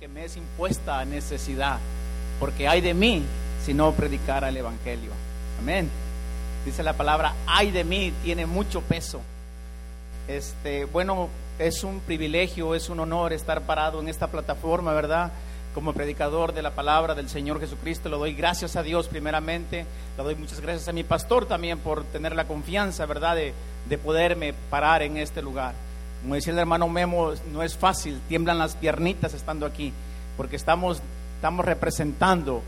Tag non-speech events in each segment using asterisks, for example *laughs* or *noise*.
porque me es impuesta necesidad, porque hay de mí si no predicara el Evangelio. Amén. Dice la palabra, hay de mí, tiene mucho peso. Este, bueno, es un privilegio, es un honor estar parado en esta plataforma, ¿verdad? Como predicador de la palabra del Señor Jesucristo, le doy gracias a Dios primeramente, le doy muchas gracias a mi pastor también por tener la confianza, ¿verdad?, de poderme parar en este lugar. Como decía el hermano Memo, no es fácil, tiemblan las piernitas estando aquí, porque estamos, estamos representando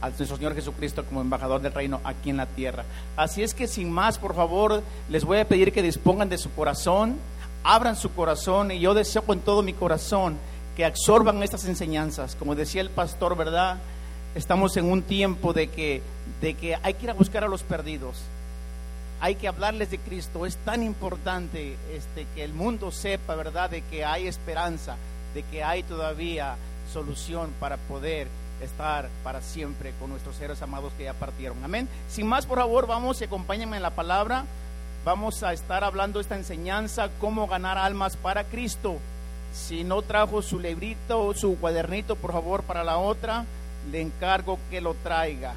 a nuestro Señor Jesucristo como embajador del reino aquí en la tierra. Así es que sin más, por favor, les voy a pedir que dispongan de su corazón, abran su corazón y yo deseo con todo mi corazón que absorban estas enseñanzas. Como decía el pastor, ¿verdad? Estamos en un tiempo de que, de que hay que ir a buscar a los perdidos hay que hablarles de Cristo. Es tan importante este, que el mundo sepa, ¿verdad?, de que hay esperanza, de que hay todavía solución para poder estar para siempre con nuestros seres amados que ya partieron. Amén. Sin más, por favor, vamos y acompáñenme en la palabra. Vamos a estar hablando esta enseñanza, cómo ganar almas para Cristo. Si no trajo su librito o su cuadernito, por favor, para la otra, le encargo que lo traiga.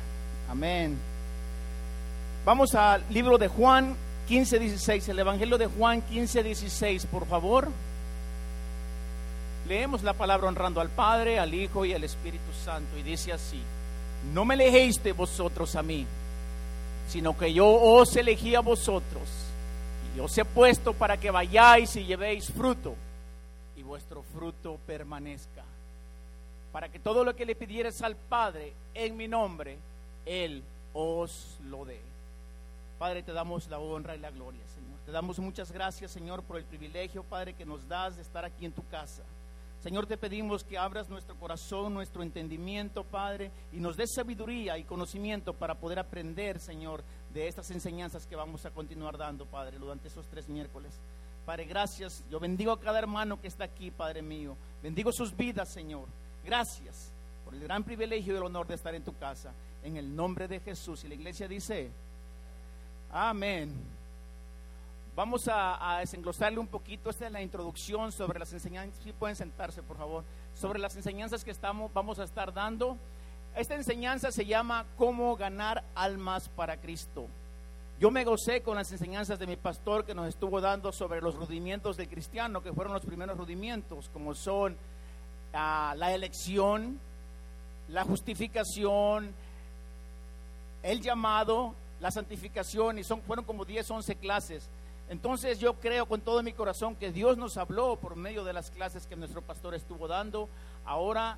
Amén. Vamos al libro de Juan 15, 16, el Evangelio de Juan 15, 16, por favor. Leemos la palabra honrando al Padre, al Hijo y al Espíritu Santo y dice así, no me elegisteis vosotros a mí, sino que yo os elegí a vosotros y os he puesto para que vayáis y llevéis fruto y vuestro fruto permanezca, para que todo lo que le pidieres al Padre en mi nombre, Él os lo dé. Padre, te damos la honra y la gloria, Señor. Te damos muchas gracias, Señor, por el privilegio, Padre, que nos das de estar aquí en tu casa. Señor, te pedimos que abras nuestro corazón, nuestro entendimiento, Padre, y nos des sabiduría y conocimiento para poder aprender, Señor, de estas enseñanzas que vamos a continuar dando, Padre, durante esos tres miércoles. Padre, gracias. Yo bendigo a cada hermano que está aquí, Padre mío. Bendigo sus vidas, Señor. Gracias por el gran privilegio y el honor de estar en tu casa. En el nombre de Jesús. Y la iglesia dice, Amén. Vamos a, desenglosarle un poquito. Esta es la introducción sobre las enseñanzas. Si pueden sentarse, por favor. Sobre las enseñanzas que estamos, vamos a estar dando. Esta enseñanza se llama Cómo ganar almas para Cristo. Yo me gocé con las enseñanzas de mi pastor que nos estuvo dando sobre los rudimientos del cristiano, que fueron los primeros rudimientos, como son ah, la elección, la justificación, el llamado la santificación y son, fueron como 10, 11 clases. Entonces yo creo con todo mi corazón que Dios nos habló por medio de las clases que nuestro pastor estuvo dando. Ahora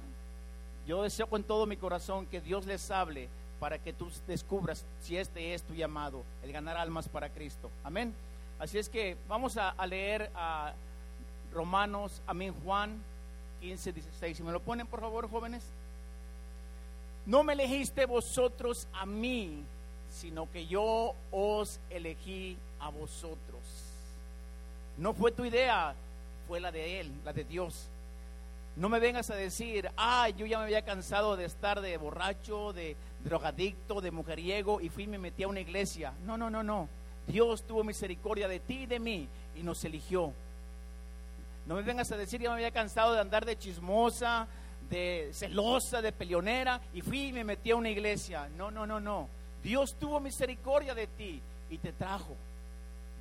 yo deseo con todo mi corazón que Dios les hable para que tú descubras si este es tu llamado, el ganar almas para Cristo. Amén. Así es que vamos a, leer a Romanos, amén, Juan 15, 16. Si me lo ponen, por favor, jóvenes. No me elegiste vosotros a mí, sino que yo os elegí a vosotros. No fue tu idea, fue la de Él, la de Dios. No me vengas a decir, ah, yo ya me había cansado de estar de borracho, de drogadicto, de mujeriego y fui y me metí a una iglesia. No, no, no, no. Dios tuvo misericordia de ti y de mí y nos eligió. No me vengas a decir, ya me había cansado de andar de chismosa, de celosa, de peleonera y fui y me metí a una iglesia. No, no, no, no. Dios tuvo misericordia de ti y te trajo.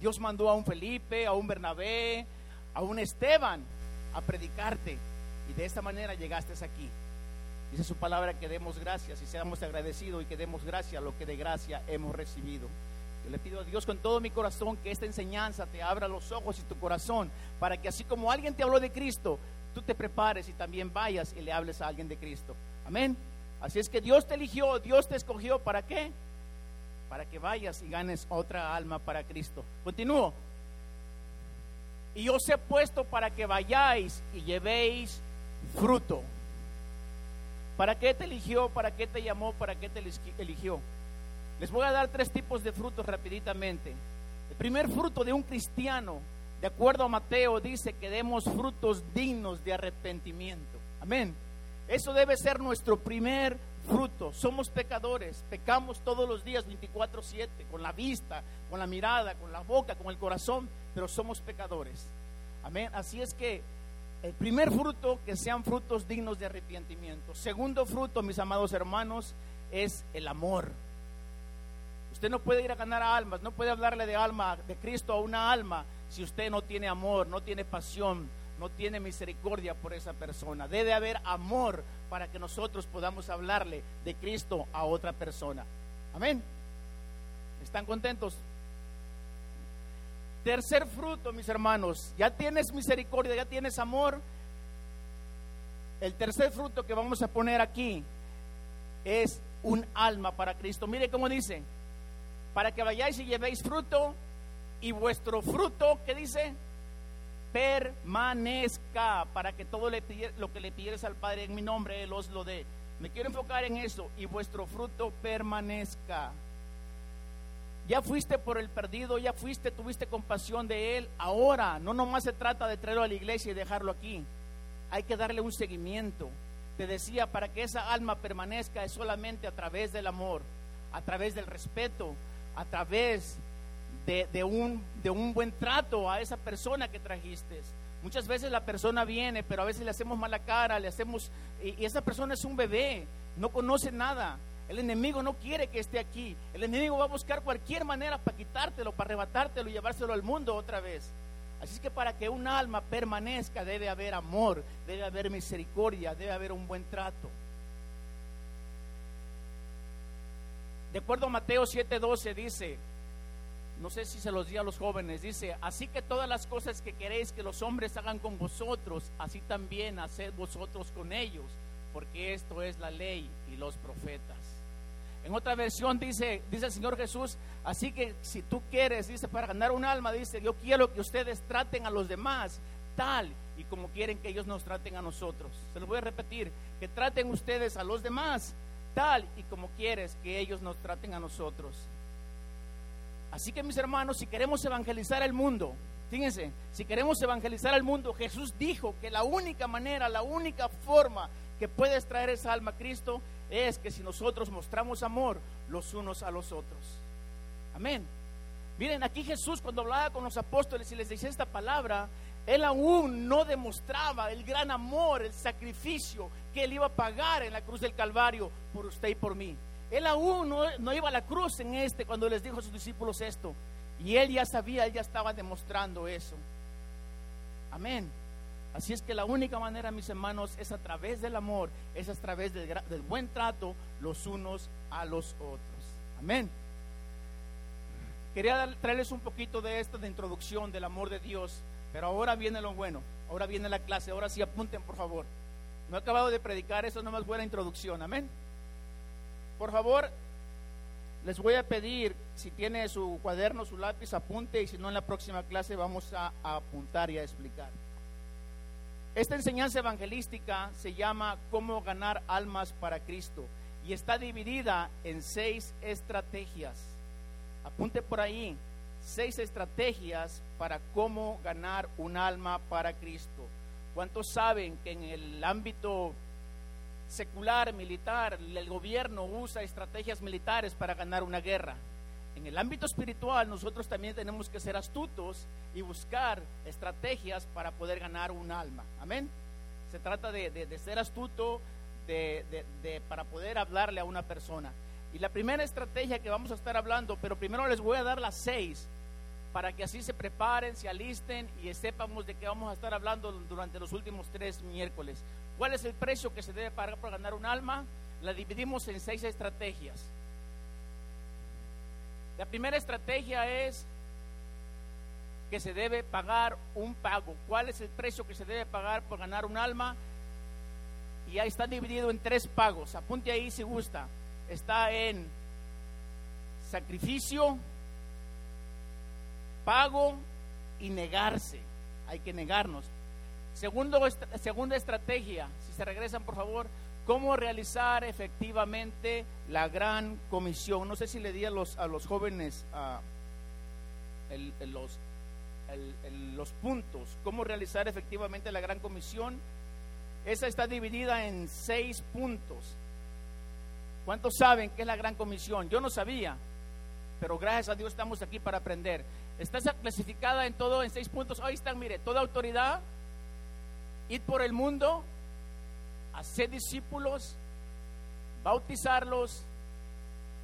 Dios mandó a un Felipe, a un Bernabé, a un Esteban a predicarte. Y de esta manera llegaste aquí. Dice su palabra que demos gracias y seamos agradecidos y que demos gracia a lo que de gracia hemos recibido. Yo le pido a Dios con todo mi corazón que esta enseñanza te abra los ojos y tu corazón para que así como alguien te habló de Cristo, tú te prepares y también vayas y le hables a alguien de Cristo. Amén. Así es que Dios te eligió, Dios te escogió, ¿para qué? Para que vayas y ganes otra alma para Cristo. Continúo. Y os he puesto para que vayáis y llevéis fruto. ¿Para qué te eligió? ¿Para qué te llamó? ¿Para qué te eligió? Les voy a dar tres tipos de frutos rapiditamente. El primer fruto de un cristiano, de acuerdo a Mateo, dice que demos frutos dignos de arrepentimiento. Amén. Eso debe ser nuestro primer fruto. Somos pecadores, pecamos todos los días 24/7, con la vista, con la mirada, con la boca, con el corazón, pero somos pecadores. Amén. Así es que El primer fruto, que sean frutos dignos de arrepentimiento. Segundo fruto, mis amados hermanos, es el amor. Usted no puede ir a ganar almas, no puede hablarle de alma, de Cristo a una alma, si usted no tiene amor, no tiene pasión, no tiene misericordia por esa persona. Debe haber amor para que nosotros podamos hablarle de Cristo a otra persona. Amén. ¿Están contentos? Tercer fruto, mis hermanos, ya tienes misericordia, ya tienes amor. El tercer fruto que vamos a poner aquí es un alma para Cristo. Mire cómo dice, para que vayáis y llevéis fruto y vuestro fruto, ¿qué dice? Permanezca, para que todo lo que le pidieres al Padre en mi nombre, Él os lo dé. Me quiero enfocar en eso, y vuestro fruto permanezca. Ya fuiste por el perdido, ya fuiste, tuviste compasión de él. Ahora, no nomás se trata de traerlo a la iglesia y dejarlo aquí. Hay que darle un seguimiento. Te decía, para que esa alma permanezca es solamente a través del amor, a través del respeto, a través de, un, de un buen trato a esa persona que trajiste. Muchas veces la persona viene, pero a veces le hacemos mala cara, le hacemos... y esa persona es un bebé, no conoce nada. El enemigo no quiere que esté aquí. El enemigo va a buscar cualquier manera para quitártelo, para arrebatártelo y llevárselo al mundo otra vez. Así que para que un alma permanezca debe haber amor, debe haber misericordia, debe haber un buen trato. De acuerdo a Mateo 7:12 dice, no sé si se los di a los jóvenes, dice, así que todas las cosas que queréis que los hombres hagan con vosotros, así también haced vosotros con ellos, porque esto es la ley y los profetas. En otra versión dice, dice el Señor Jesús, así que si tú quieres, dice, para ganar un alma, dice, yo quiero que ustedes traten a los demás tal y como quieren que ellos nos traten a nosotros. Se lo voy a repetir, que traten ustedes a los demás tal y como quieres que ellos nos traten a nosotros. Así que mis hermanos, si queremos evangelizar el mundo, fíjense, si queremos evangelizar al mundo, Jesús dijo que la única manera, la única forma que puedes traer esa alma a Cristo es que si nosotros mostramos amor los unos a los otros. Amén. Miren, aquí Jesús cuando hablaba con los apóstoles y les decía esta palabra, él aún no demostraba el gran amor, el sacrificio que él iba a pagar en la cruz del Calvario por usted y por mí. Él aún no, iba a la cruz en este cuando les dijo a sus discípulos esto. Y él ya sabía, él ya estaba demostrando eso. Amén. Así es que la única manera, mis hermanos, es a través del amor, es a través del, buen trato los unos a los otros. Amén. Quería traerles un poquito de esto de introducción del amor de Dios, pero ahora viene lo bueno, ahora viene la clase, ahora sí apunten por favor. No he acabado de predicar, eso no es más buena introducción, amén. Por favor, les voy a pedir, si tiene su cuaderno, su lápiz, apunte y si no en la próxima clase vamos a apuntar y a explicar. Esta enseñanza evangelística se llama Cómo ganar almas para Cristo y está dividida en seis estrategias. Apunte por ahí, seis estrategias para cómo ganar un alma para Cristo. ¿Cuántos saben que en el ámbito secular, militar, el gobierno usa estrategias militares para ganar una guerra? En el ámbito espiritual nosotros también tenemos que ser astutos y buscar estrategias para poder ganar un alma. Amén. Se trata de, ser astuto de, para poder hablarle a una persona. Y la primera estrategia que vamos a estar hablando, pero primero les voy a dar las seis para que así se preparen, se alisten y sepamos de qué vamos a estar hablando durante los últimos tres miércoles. ¿Cuál es el precio que se debe pagar para ganar un alma? La dividimos en seis estrategias. La primera estrategia es que se debe pagar un pago. ¿Cuál es el precio que se debe pagar por ganar un alma? Y ahí está dividido en tres pagos. Apunte ahí si gusta. Está en sacrificio, pago y negarse. Hay que negarnos. Segundo, segunda estrategia, si se regresan por favor, cómo realizar efectivamente la gran comisión. No sé si le di a los, a los jóvenes los, los puntos, cómo realizar efectivamente la gran comisión. Esa está dividida en seis puntos. ¿Cuántos saben qué es la gran comisión? Yo no sabía, pero gracias a Dios estamos aquí para aprender. Está clasificada en todo en seis puntos. Ahí están, mire, toda autoridad id por el mundo, hacer discípulos, bautizarlos,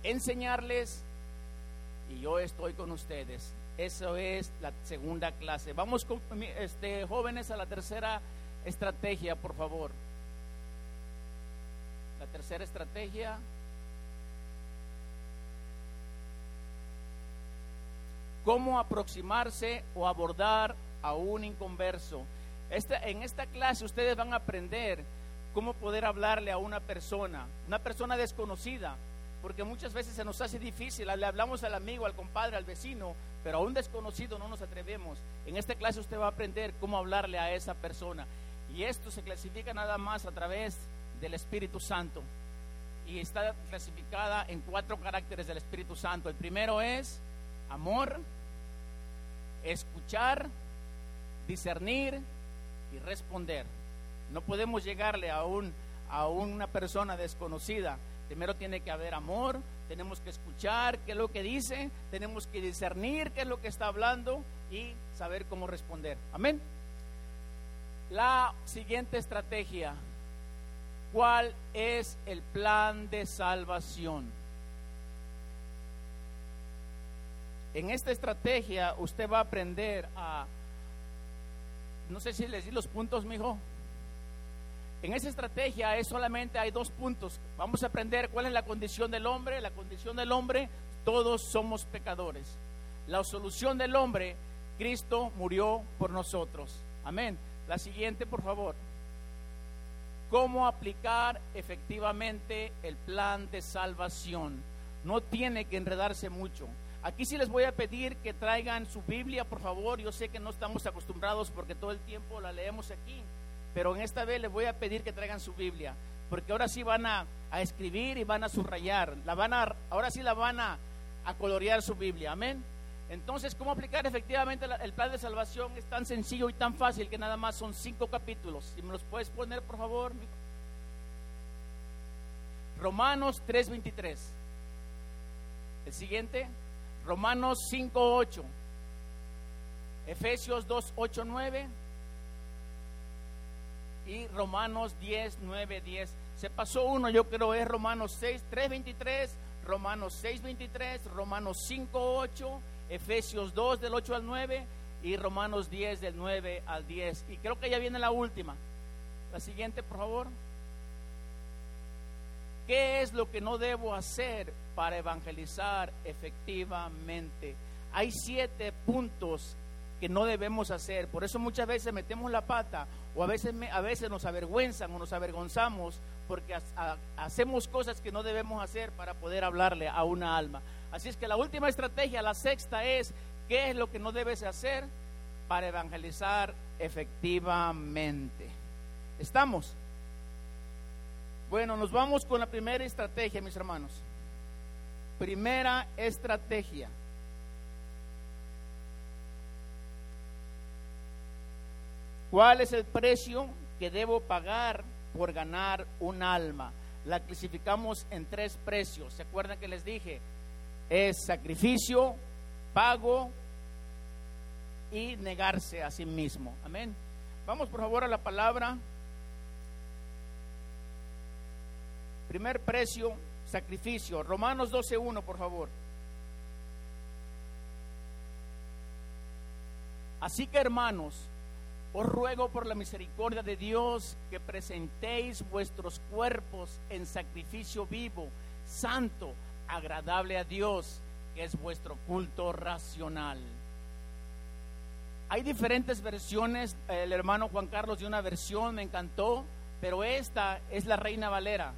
enseñarles, y yo estoy con ustedes. Eso es la segunda clase. Vamos con este, jóvenes a la tercera estrategia, por favor. La tercera estrategia. Cómo aproximarse o abordar a un inconverso. Esta, en esta clase ustedes van a aprender cómo poder hablarle a una persona, una persona desconocida, porque muchas veces se nos hace difícil, le hablamos al amigo, al compadre, al vecino, pero a un desconocido no nos atrevemos. En esta clase usted va a aprender cómo hablarle a esa persona. Y esto se clasifica nada más a través del Espíritu Santo. Y está clasificada en cuatro caracteres del Espíritu Santo. El primero es amor, escuchar, discernir y responder. No podemos llegarle a, un, a una persona desconocida. Primero tiene que haber amor, tenemos que escuchar qué es lo que dice, tenemos que discernir qué es lo que está hablando y saber cómo responder. Amén. La siguiente estrategia, ¿cuál es el plan de salvación? En esta estrategia usted va a aprender a, no sé si les di los puntos, mijo. En esa estrategia es solamente hay dos puntos. Vamos a aprender cuál es la condición del hombre. La condición del hombre, todos somos pecadores. La solución del hombre, Cristo murió por nosotros. Amén. La siguiente, por favor. ¿Cómo aplicar efectivamente el plan de salvación? No tiene que enredarse mucho. Aquí sí les voy a pedir que traigan su Biblia, por favor. Yo sé que no estamos acostumbrados porque todo el tiempo la leemos aquí pero en esta vez les voy a pedir que traigan su Biblia, porque ahora sí van a, escribir y van a subrayar, la van a, ahora sí la van a, a colorear su Biblia, amén. Entonces, ¿cómo aplicar efectivamente el plan de salvación? Es tan sencillo y tan fácil que nada más son cinco capítulos. Si me los puedes poner, por favor. Romanos 3:23. El siguiente, Romanos 5:8. Efesios 2:8, 9 y Romanos 10, 9, 10. Se pasó uno, yo creo es Romanos 6, 3, 23, Romanos 6, 23, Romanos 5, 8, Efesios 2 del 8 al 9 y Romanos 10 del 9 al 10. Y creo que ya viene la última. La siguiente, por favor. ¿Qué es lo que no debo hacer para evangelizar efectivamente? Hay siete puntos que no debemos hacer. Por eso muchas veces metemos la pata o a veces, a veces nos avergüenzan o nos avergonzamos porque hacemos cosas que no debemos hacer para poder hablarle a una alma. Así es que la última estrategia, la sexta es, ¿qué es lo que no debes hacer para evangelizar efectivamente? ¿Estamos? Bueno, nos vamos con la primera estrategia, mis hermanos. Primera estrategia. ¿Cuál es el precio que debo pagar por ganar un alma? La clasificamos en tres precios. ¿Se acuerdan que les dije? Es sacrificio, pago y negarse a sí mismo. Amén. Vamos por favor a la palabra. Primer precio, sacrificio. Romanos 12.1, por favor. Así que hermanos, os ruego por la misericordia de Dios que presentéis vuestros cuerpos en sacrificio vivo, santo, agradable a Dios, que es vuestro culto racional. Hay diferentes versiones, el hermano Juan Carlos de una versión, me encantó, pero esta es la Reina Valera.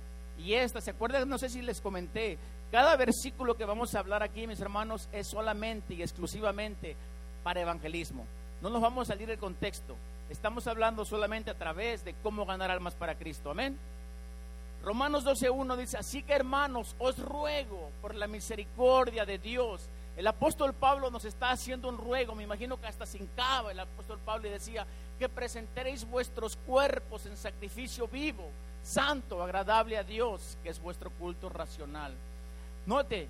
Y esta, ¿se acuerdan? No sé si les comenté, cada versículo que vamos a hablar aquí, mis hermanos, es solamente y exclusivamente para evangelismo. No nos vamos a salir del contexto. Estamos hablando solamente a través de cómo ganar almas para Cristo. Amén. Romanos 12.1 dice, así que hermanos, os ruego por la misericordia de Dios. El apóstol Pablo nos está haciendo un ruego, me imagino que hasta sin cava el apóstol Pablo y decía, que presentéis vuestros cuerpos en sacrificio vivo, santo, agradable a Dios, que es vuestro culto racional. Note,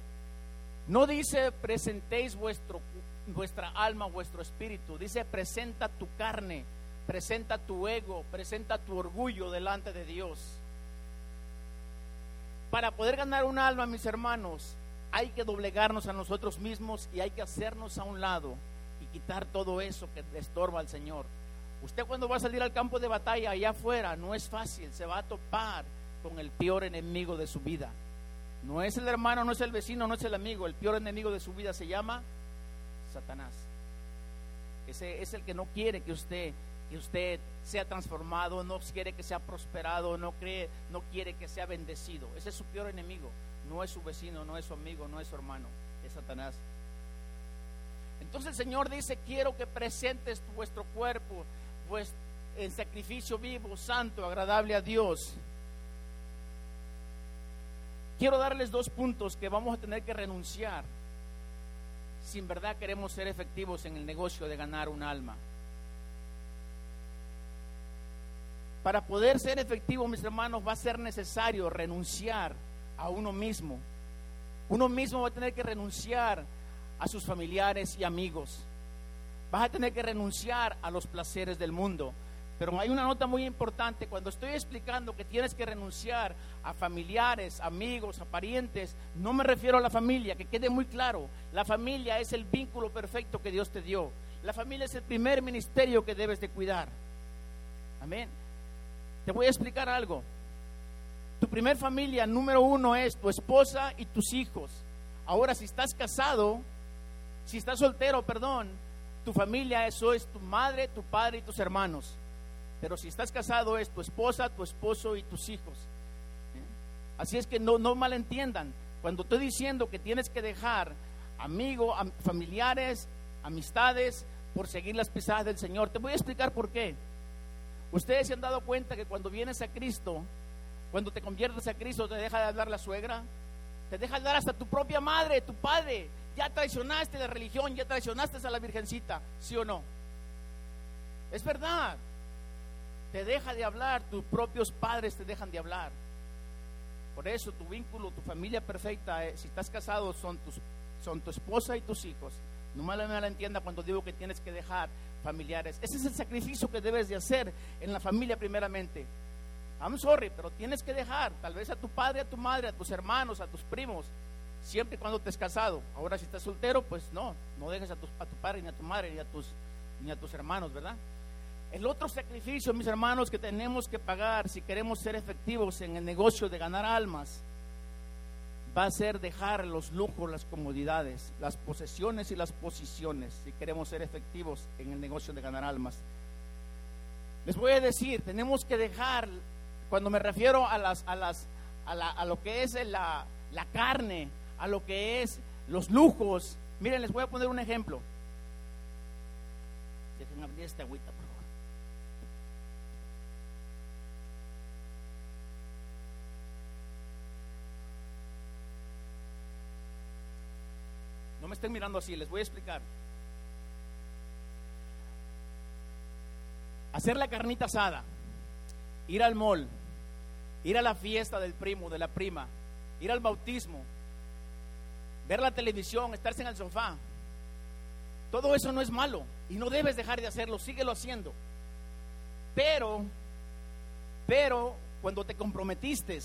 no dice presentéis vuestro vuestra alma, vuestro espíritu. Dice, presenta tu carne, presenta tu ego, presenta tu orgullo delante de Dios. Para poder ganar un alma, mis hermanos, hay que doblegarnos a nosotros mismos y hay que hacernos a un lado y quitar todo eso que estorba al Señor. Usted cuando va a salir al campo de batalla allá afuera no es fácil, se va a topar con el peor enemigo de su vida. No es el hermano, no es el vecino, no es el amigo, el peor enemigo de su vida se llama Satanás. Ese es el que no quiere que usted que usted sea transformado, no quiere que sea prosperado, no cree, no quiere que sea bendecido. Ese es su peor enemigo. No es su vecino, no es su amigo, no es su hermano, es Satanás. Entonces el Señor dice, quiero que presentes vuestro cuerpo pues, en sacrificio vivo, santo, agradable a Dios. Quiero darles dos puntos que vamos a tener que renunciar si en verdad queremos ser efectivos en el negocio de ganar un alma. Para poder ser efectivo, mis hermanos, va a ser necesario renunciar a uno mismo. Uno mismo va a tener que renunciar a sus familiares y amigos. Vas a tener que renunciar a los placeres del mundo. Pero hay una nota muy importante. Cuando estoy explicando que tienes que renunciar a familiares, amigos, a parientes, no me refiero a la familia, que quede muy claro. La familia es el vínculo perfecto que Dios te dio. La familia es el primer ministerio que debes de cuidar. Amén. Te voy a explicar algo. Tu primer familia número uno es tu esposa y tus hijos. Ahora, si estás casado, si estás soltero, perdón, tu familia eso es tu madre, tu padre y tus hermanos. Pero si estás casado es tu esposa, tu esposo y tus hijos. ¿Eh? Así es que no, no malentiendan. Cuando estoy diciendo que tienes que dejar amigos, familiares, amistades, por seguir las pisadas del Señor, te voy a explicar por qué. Ustedes se han dado cuenta que cuando vienes a Cristo, cuando te conviertes a Cristo, te deja de hablar la suegra, te deja de hablar hasta tu propia madre, tu padre. Ya traicionaste la religión, ya traicionaste a la Virgencita, ¿sí o no? Es verdad. Te deja de hablar, tus propios padres te dejan de hablar. Por eso tu vínculo, tu familia perfecta, eh, si estás casado, son, tus, son tu esposa y tus hijos. No me la entienda cuando digo que tienes que dejar familiares. Ese es el sacrificio que debes de hacer en la familia primeramente. I'm sorry, pero tienes que dejar tal vez a tu padre, a tu madre, a tus hermanos, a tus primos, siempre cuando te has casado. Ahora si estás soltero, pues no, no dejes a tu, a tu padre, ni a tu madre, ni a, tus, ni a tus hermanos, ¿verdad? El otro sacrificio, mis hermanos, que tenemos que pagar si queremos ser efectivos en el negocio de ganar almas, va a ser dejar los lujos, las comodidades, las posesiones y las posiciones si queremos ser efectivos en el negocio de ganar almas. Les voy a decir, tenemos que dejar, cuando me refiero a, las, a, las, a, lo que es la, la carne, a lo que es los lujos, miren, les voy a poner un ejemplo. Dejen abrir esta agüita, me estén mirando así, les voy a explicar. Hacer la carnita asada, ir al mall, ir a la fiesta del primo, de la prima, ir al bautismo, ver la televisión, estarse en el sofá. Todo eso no es malo y no debes dejar de hacerlo, síguelo haciendo. Pero, pero cuando te comprometiste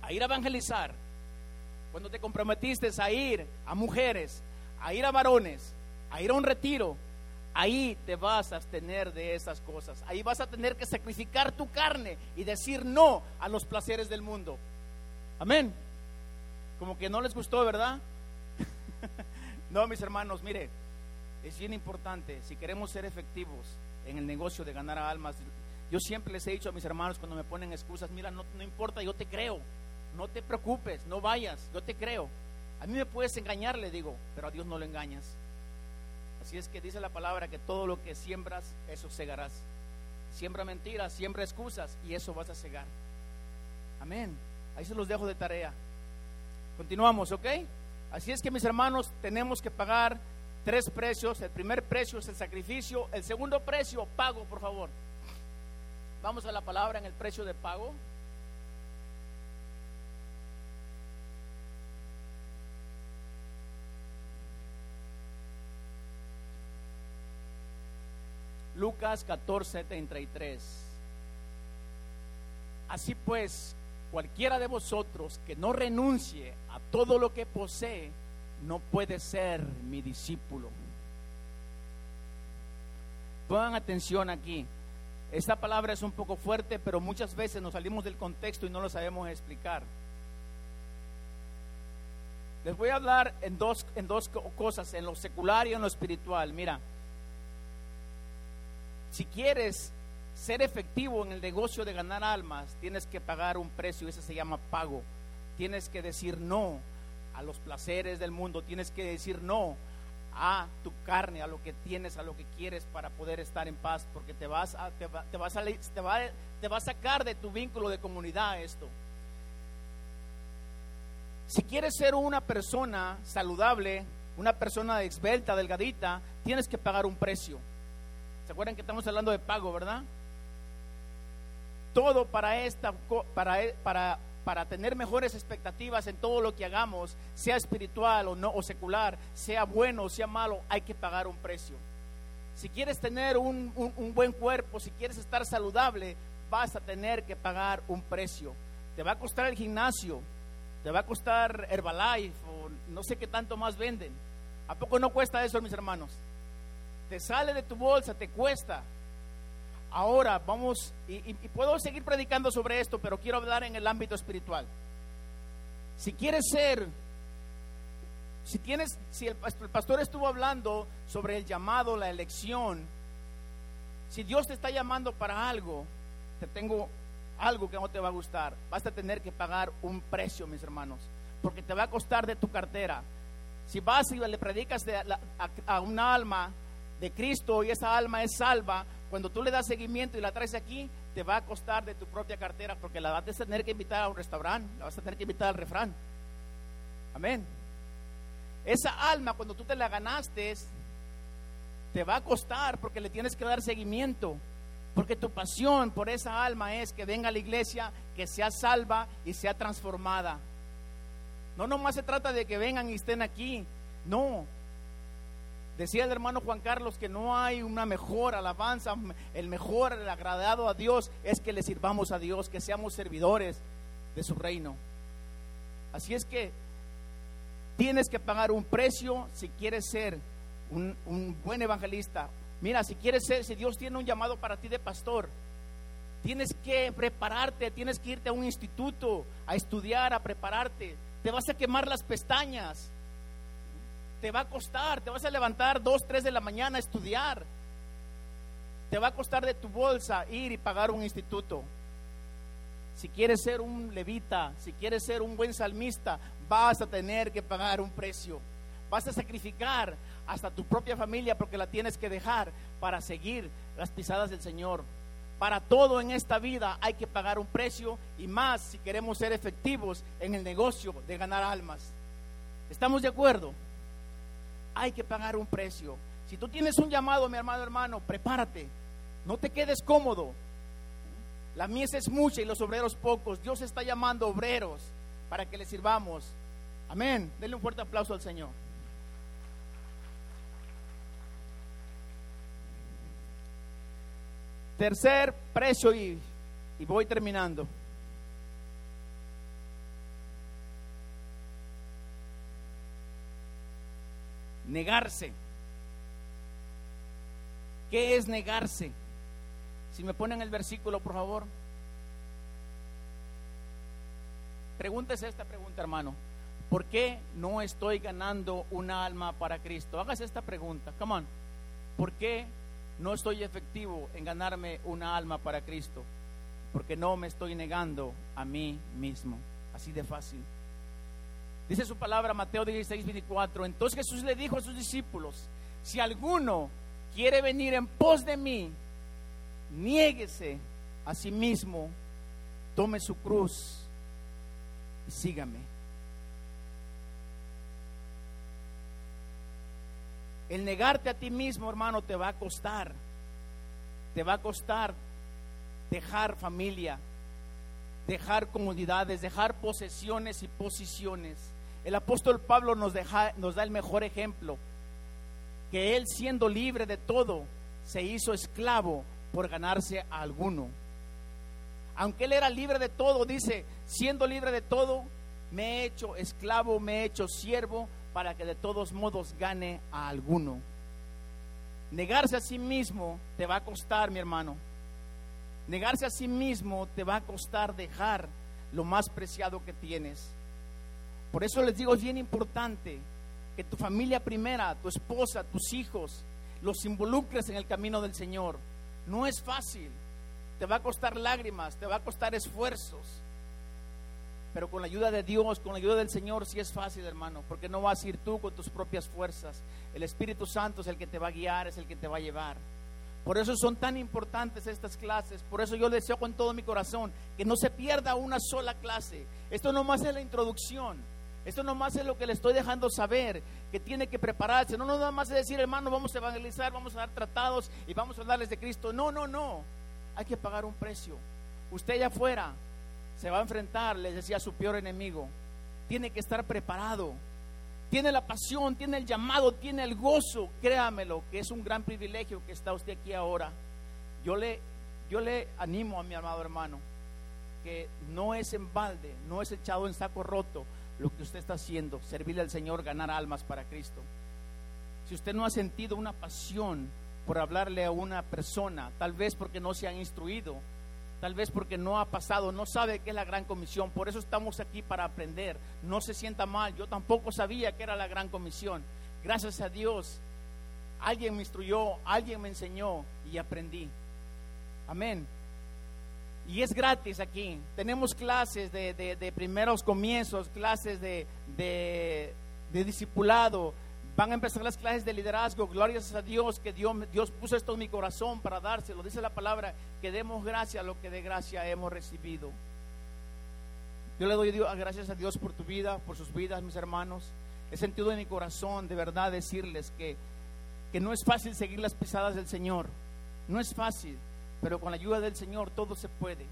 a ir a evangelizar, cuando te comprometiste a ir a mujeres, a ir a varones, a ir a un retiro, ahí te vas a abstener de esas cosas. Ahí vas a tener que sacrificar tu carne y decir no a los placeres del mundo. Amén. Como que no les gustó, ¿verdad? *laughs* no, mis hermanos, mire, es bien importante, si queremos ser efectivos en el negocio de ganar almas, yo siempre les he dicho a mis hermanos cuando me ponen excusas, mira, no, no importa, yo te creo no te preocupes, no vayas, yo te creo. A mí me puedes engañar, le digo, pero a Dios no lo engañas. Así es que dice la palabra que todo lo que siembras, eso segarás. Siembra mentiras, siembra excusas y eso vas a cegar. Amén. Ahí se los dejo de tarea. Continuamos, ¿ok? Así es que mis hermanos, tenemos que pagar tres precios. El primer precio es el sacrificio. El segundo precio, pago, por favor. Vamos a la palabra en el precio de pago. Lucas 14, 33. Así pues, cualquiera de vosotros que no renuncie a todo lo que posee, no puede ser mi discípulo. Pongan atención aquí. Esta palabra es un poco fuerte, pero muchas veces nos salimos del contexto y no lo sabemos explicar. Les voy a hablar en dos, en dos cosas, en lo secular y en lo espiritual. Mira, si quieres ser efectivo en el negocio de ganar almas, tienes que pagar un precio, ese se llama pago. Tienes que decir no a los placeres del mundo, tienes que decir no a tu carne, a lo que tienes, a lo que quieres para poder estar en paz, porque te vas a, te va, te vas a, te va, te va a sacar de tu vínculo de comunidad esto. Si quieres ser una persona saludable, una persona esbelta, delgadita, tienes que pagar un precio. ¿Se acuerdan que estamos hablando de pago, verdad? Todo para esta para, para para tener mejores expectativas en todo lo que hagamos, sea espiritual o no o secular, sea bueno o sea malo, hay que pagar un precio. Si quieres tener un, un, buen cuerpo, si quieres estar saludable, vas a tener que pagar un precio. Te va a costar el gimnasio, te va a costar Herbalife o no sé qué tanto más venden. ¿A poco no cuesta eso, mis hermanos? Te sale de tu bolsa, te cuesta. Ahora vamos, y, puedo seguir predicando sobre esto, pero quiero hablar en el ámbito espiritual. Si quieres ser, si tienes, si el, pastor estuvo hablando sobre el llamado, la elección, si Dios te está llamando para algo, te tengo algo que no te va a gustar. Vas a tener que pagar un precio, mis hermanos, porque te va a costar de tu cartera. Si vas y le predicas a, a, un alma de Cristo y esa alma es salva, cuando tú le das seguimiento y la traes aquí, te va a costar de tu propia cartera porque la vas a tener que invitar a un restaurante, la vas a tener que invitar al refrán. Amén. Esa alma, cuando tú te la ganaste, te va a costar porque le tienes que dar seguimiento. Porque tu pasión por esa alma es que venga a la iglesia, que sea salva y sea transformada. No nomás se trata de que vengan y estén aquí. No, Decía el hermano Juan Carlos que no hay una mejor alabanza, el mejor, el agradado a Dios es que le sirvamos a Dios, que seamos servidores de su reino. Así es que tienes que pagar un precio si quieres ser un, un buen evangelista. Mira, si quieres ser, si Dios tiene un llamado para ti de pastor, tienes que prepararte, tienes que irte a un instituto a estudiar, a prepararte. Te vas a quemar las pestañas te va a costar, te vas a levantar dos, tres de la mañana a estudiar. Te va a costar de tu bolsa ir y pagar un instituto. Si quieres ser un levita, si quieres ser un buen salmista, vas a tener que pagar un precio. Vas a sacrificar hasta tu propia familia porque la tienes que dejar para seguir las pisadas del Señor. Para todo en esta vida hay que pagar un precio y más si queremos ser efectivos en el negocio de ganar almas. ¿Estamos de acuerdo? Hay que pagar un precio. Si tú tienes un llamado, mi hermano hermano, prepárate. No te quedes cómodo. La mies es mucha y los obreros pocos. Dios está llamando obreros para que le sirvamos. Amén. Denle un fuerte aplauso al Señor. Tercer precio y, y voy terminando. Negarse. ¿Qué es negarse? Si me ponen el versículo, por favor. Pregúntese esta pregunta, hermano. ¿Por qué no estoy ganando una alma para Cristo? Hágase esta pregunta. Come on. ¿Por qué no estoy efectivo en ganarme una alma para Cristo? Porque no me estoy negando a mí mismo. Así de fácil. Dice su palabra Mateo 16, 24. Entonces Jesús le dijo a sus discípulos, si alguno quiere venir en pos de mí, niéguese a sí mismo, tome su cruz y sígame. El negarte a ti mismo, hermano, te va a costar. Te va a costar dejar familia, dejar comunidades, dejar posesiones y posiciones. El apóstol Pablo nos, deja, nos da el mejor ejemplo, que él siendo libre de todo, se hizo esclavo por ganarse a alguno. Aunque él era libre de todo, dice, siendo libre de todo, me he hecho esclavo, me he hecho siervo para que de todos modos gane a alguno. Negarse a sí mismo te va a costar, mi hermano. Negarse a sí mismo te va a costar dejar lo más preciado que tienes. Por eso les digo, es bien importante que tu familia primera, tu esposa, tus hijos, los involucres en el camino del Señor. No es fácil, te va a costar lágrimas, te va a costar esfuerzos. Pero con la ayuda de Dios, con la ayuda del Señor, sí es fácil, hermano, porque no vas a ir tú con tus propias fuerzas. El Espíritu Santo es el que te va a guiar, es el que te va a llevar. Por eso son tan importantes estas clases. Por eso yo deseo con todo mi corazón que no se pierda una sola clase. Esto no más es la introducción. Esto no más es lo que le estoy dejando saber, que tiene que prepararse. No, no nada más es decir, hermano, vamos a evangelizar, vamos a dar tratados y vamos a hablarles de Cristo. No, no, no. Hay que pagar un precio. Usted allá afuera se va a enfrentar, les decía, su peor enemigo. Tiene que estar preparado. Tiene la pasión, tiene el llamado, tiene el gozo. Créamelo, que es un gran privilegio que está usted aquí ahora. Yo le, yo le animo a mi amado hermano que no es en balde, no es echado en saco roto lo que usted está haciendo, servirle al Señor, ganar almas para Cristo. Si usted no ha sentido una pasión por hablarle a una persona, tal vez porque no se han instruido, tal vez porque no ha pasado, no sabe qué es la gran comisión. Por eso estamos aquí para aprender. No se sienta mal. Yo tampoco sabía que era la gran comisión. Gracias a Dios, alguien me instruyó, alguien me enseñó y aprendí. Amén. Y es gratis aquí. Tenemos clases de, primeros comienzos, clases de, de, de discipulado, Van a empezar las clases de liderazgo. Glorias a Dios que Dios, Dios puso esto en mi corazón para dárselo. Dice la palabra que demos gracia a lo que de gracia hemos recibido. Yo le doy gracias a Dios por tu vida, por sus vidas, mis hermanos. He sentido en mi corazón de verdad decirles que, que no es fácil seguir las pisadas del Señor. No es fácil, pero con la ayuda del Señor todo se puede.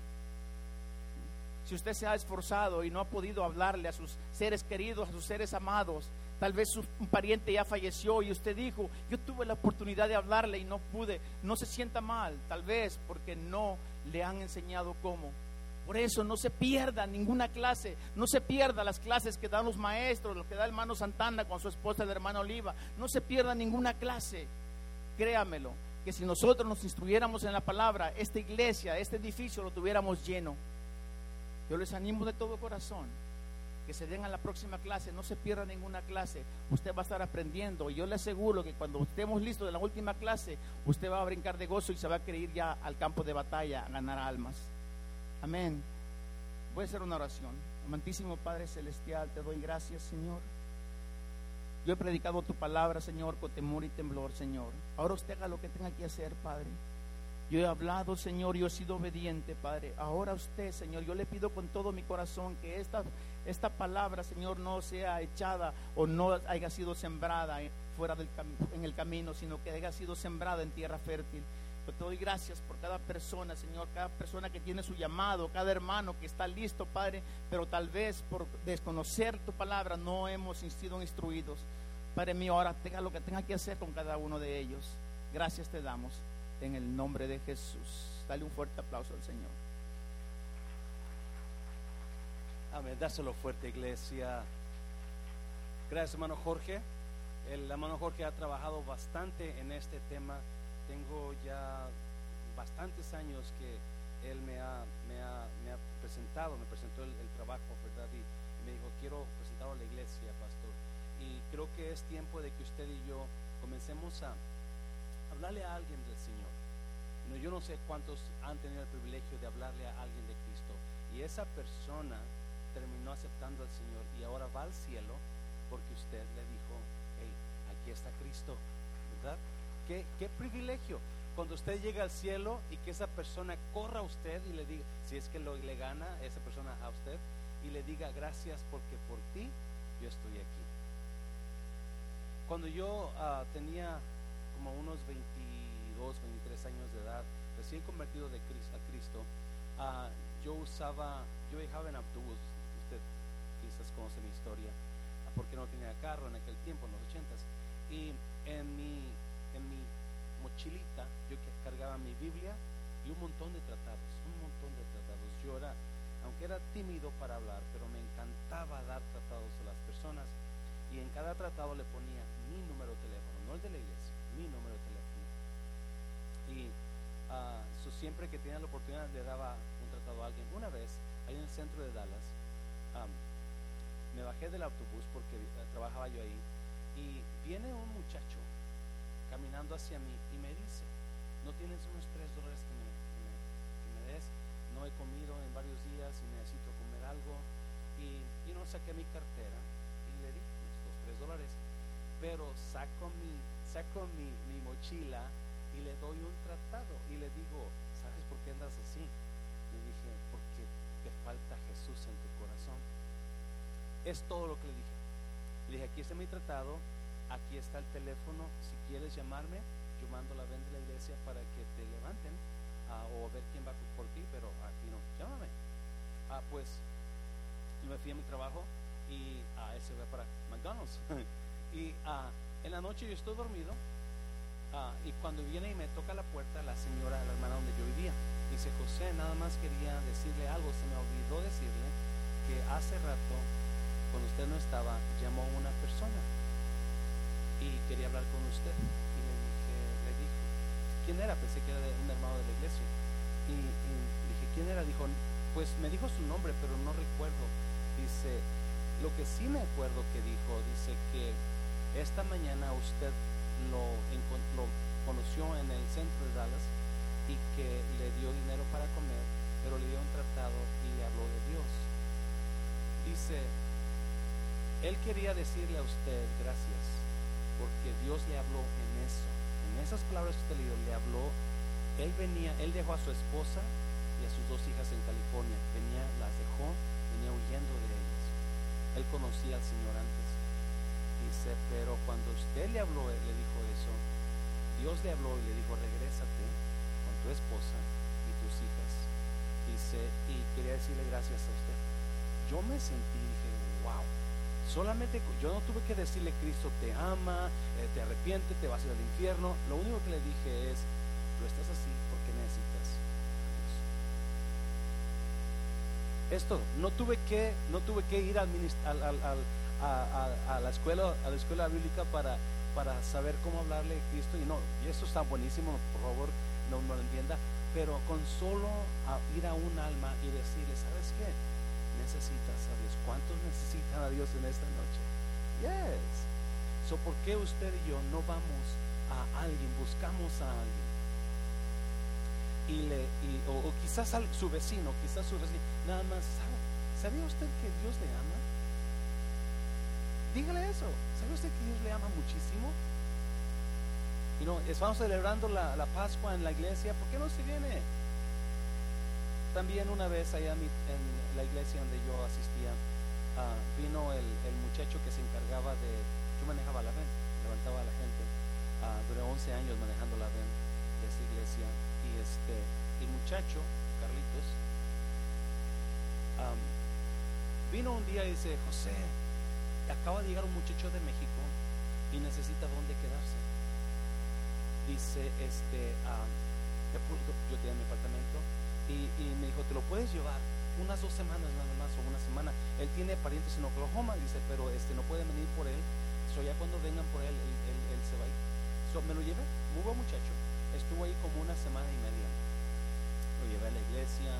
Si usted se ha esforzado y no ha podido hablarle a sus seres queridos, a sus seres amados, Tal vez un pariente ya falleció y usted dijo, yo tuve la oportunidad de hablarle y no pude. No se sienta mal, tal vez porque no le han enseñado cómo. Por eso no se pierda ninguna clase, no se pierda las clases que dan los maestros, lo que da el hermano Santana con su esposa, el hermano Oliva. No se pierda ninguna clase. Créamelo, que si nosotros nos instruyéramos en la palabra, esta iglesia, este edificio lo tuviéramos lleno. Yo les animo de todo corazón que se den a la próxima clase, no se pierda ninguna clase, usted va a estar aprendiendo. Y yo le aseguro que cuando estemos listos de la última clase, usted va a brincar de gozo y se va a querer ir ya al campo de batalla a ganar almas. Amén. Voy a hacer una oración. Amantísimo Padre Celestial, te doy gracias, Señor. Yo he predicado tu palabra, Señor, con temor y temblor, Señor. Ahora usted haga lo que tenga que hacer, Padre. Yo he hablado, Señor, yo he sido obediente, Padre. Ahora usted, Señor, yo le pido con todo mi corazón que esta, esta palabra, Señor, no sea echada o no haya sido sembrada fuera del en el camino, sino que haya sido sembrada en tierra fértil. Yo te doy gracias por cada persona, Señor, cada persona que tiene su llamado, cada hermano que está listo, Padre, pero tal vez por desconocer tu palabra no hemos sido instruidos. Padre mío, ahora tenga lo que tenga que hacer con cada uno de ellos. Gracias te damos en el nombre de Jesús. Dale un fuerte aplauso al Señor. Amén, dáselo fuerte, iglesia. Gracias, hermano Jorge. El hermano Jorge ha trabajado bastante en este tema. Tengo ya bastantes años que él me ha, me ha, me ha presentado, me presentó el, trabajo, ¿verdad? Y, me dijo, quiero presentarlo a la iglesia, pastor. Y creo que es tiempo de que usted y yo comencemos a hablarle a alguien del Señor. No, yo no sé cuántos han tenido el privilegio de hablarle a alguien de Cristo. Y esa persona terminó aceptando al Señor y ahora va al cielo porque usted le dijo, hey, aquí está Cristo, ¿verdad? ¿Qué, qué privilegio cuando usted llega al cielo y que esa persona corra a usted y le diga, si es que lo, le gana esa persona a usted, y le diga gracias porque por ti yo estoy aquí. Cuando yo uh, tenía como unos 22, 23 años de edad, recién convertido de Cristo, a Cristo, uh, yo usaba, yo viajaba en autobús, quizás conoce mi historia, porque no tenía carro en aquel tiempo, en los 80s, y en mi, en mi mochilita, yo cargaba mi Biblia y un montón de tratados, un montón de tratados. Yo era, aunque era tímido para hablar, pero me encantaba dar tratados a las personas y en cada tratado le ponía mi número de teléfono, no el de la iglesia, mi número de teléfono. Y uh, siempre que tenía la oportunidad le daba un tratado a alguien. Una vez, en el centro de Dallas, me bajé del autobús porque eh, trabajaba yo ahí y viene un muchacho caminando hacia mí y me dice, ¿no tienes unos tres dólares que me, des? No he comido en varios días y necesito comer algo. Y, y no saqué mi cartera y le di estos tres dólares. Pero saco mi, saco mi, mi mochila y le doy un tratado y le digo, ¿sabes por qué andas así? Le dije, porque te falta Jesús en tu corazón. Es todo lo que le dije. Le dije, aquí está mi tratado, aquí está el teléfono, si quieres llamarme, yo mando la venta de la iglesia para que te levanten uh, o ver quién va por ti, pero aquí no, llámame. Ah, pues yo me fui a mi trabajo y a uh, ese va para McDonald's. *laughs* y uh, en la noche yo estoy dormido uh, y cuando viene y me toca la puerta la señora, la hermana donde yo vivía, dice, José, nada más quería decirle algo, se me olvidó decirle que hace rato cuando usted no estaba, llamó una persona y quería hablar con usted. Y le dije, le dije, ¿quién era? Pensé que era un hermano de la iglesia. Y, dije, ¿quién era? Dijo, pues me dijo su nombre, pero no recuerdo. Dice, lo que sí me acuerdo que dijo, dice que esta mañana usted lo, lo conoció en el centro de Dallas y que le dio dinero para comer, pero le dio un tratado y le habló de Dios. Dice, él quería decirle a usted gracias, porque Dios le habló en eso. En esas palabras que usted leyó, le habló. Él venía, él dejó a su esposa y a sus dos hijas en California. Venía, las dejó, venía huyendo de ellas. Él conocía al Señor antes. Dice, pero cuando usted le habló, le dijo eso, Dios le habló y le dijo, regrésate con tu esposa y tus hijas. Dice, y quería decirle gracias a usted. Yo me sentí, dije, Solamente yo no tuve que decirle Cristo te ama, eh, te arrepiente, te vas a ir al infierno. Lo único que le dije es, lo estás así porque necesitas a Dios. Esto, no tuve que, no tuve que ir al, a, la escuela, a la escuela bíblica para, para saber cómo hablarle a Cristo. Y no, y esto está buenísimo, por favor, no, no lo entienda. Pero con solo ir a un alma y decirle, ¿sabes qué? Necesitas a Dios? ¿Cuántos necesitan a Dios en esta noche? Yes. So, ¿por qué usted y yo no vamos a alguien, buscamos a alguien? Y le, o, quizás su vecino, quizás su vecino, nada más, ¿sabe? ¿Sabía usted que Dios le ama? Dígale eso. ¿Sabe usted que Dios le ama muchísimo? Y no, estamos celebrando la, la Pascua en la iglesia. ¿Por qué no se viene? También una vez allá en la iglesia donde yo asistía, ah, vino el, muchacho que se encargaba de, yo manejaba la ven, levantaba a la gente, uh, duré 11 años manejando la ven de esa iglesia y este, el muchacho, Carlitos, vino un día y dice, José, acaba de llegar un muchacho de México y necesita dónde quedarse. Dice, este, yo tenía mi apartamento, y, me dijo, ¿te lo puedes llevar? Unas dos semanas nada más o una semana. Él tiene parientes en Oklahoma, dice, pero este no puede venir por él. So ya cuando vengan por él, él, se va a ir. Me lo llevé, muy buen muchacho. Estuvo ahí como una semana y media. Lo llevé a la iglesia,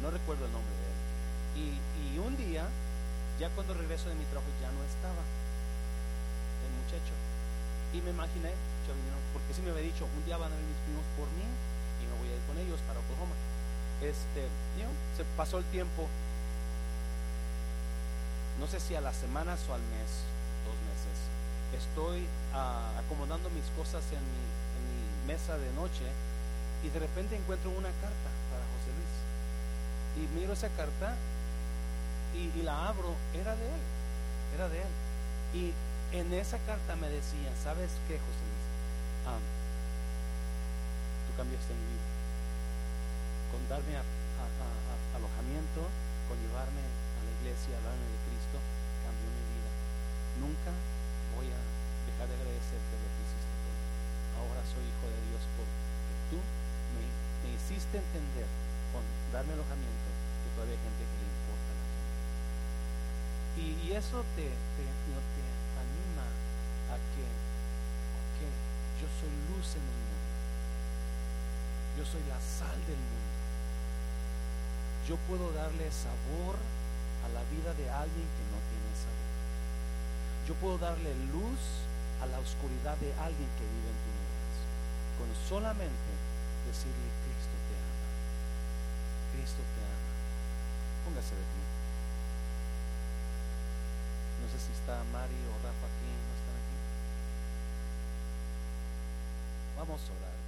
no recuerdo el nombre de él. Y, y un día, ya cuando regreso de mi trabajo, ya no estaba el muchacho. Y me imaginé, porque si me había dicho, un día van a venir mis primos por mí con ellos para Oklahoma. Este, se pasó el tiempo, no sé si a las semanas o al mes, dos meses. Estoy ah, acomodando mis cosas en mi, mesa de noche y de repente encuentro una carta para José Luis. Y miro esa carta y, la abro, era de él, era de él. Y en esa carta me decía, ¿sabes qué, José Luis? Ah, cambiaste mi vida con darme a, alojamiento, con llevarme a la iglesia, hablarme de Cristo, cambió mi vida. Nunca voy a dejar de agradecerte lo que hiciste tú. Ahora soy hijo de Dios porque tú me, hiciste entender con darme alojamiento que todavía hay gente que le importa la gente. Y, eso te, te anima a que, ok, yo soy luz en el mundo. Yo soy la sal del mundo. Yo puedo darle sabor a la vida de alguien que no tiene sabor. Yo puedo darle luz a la oscuridad de alguien que vive en vida. Con solamente decirle, Cristo te ama. Cristo te ama. Póngase de pie. No sé si está Mari o Rafa aquí, no están aquí. Vamos a orar.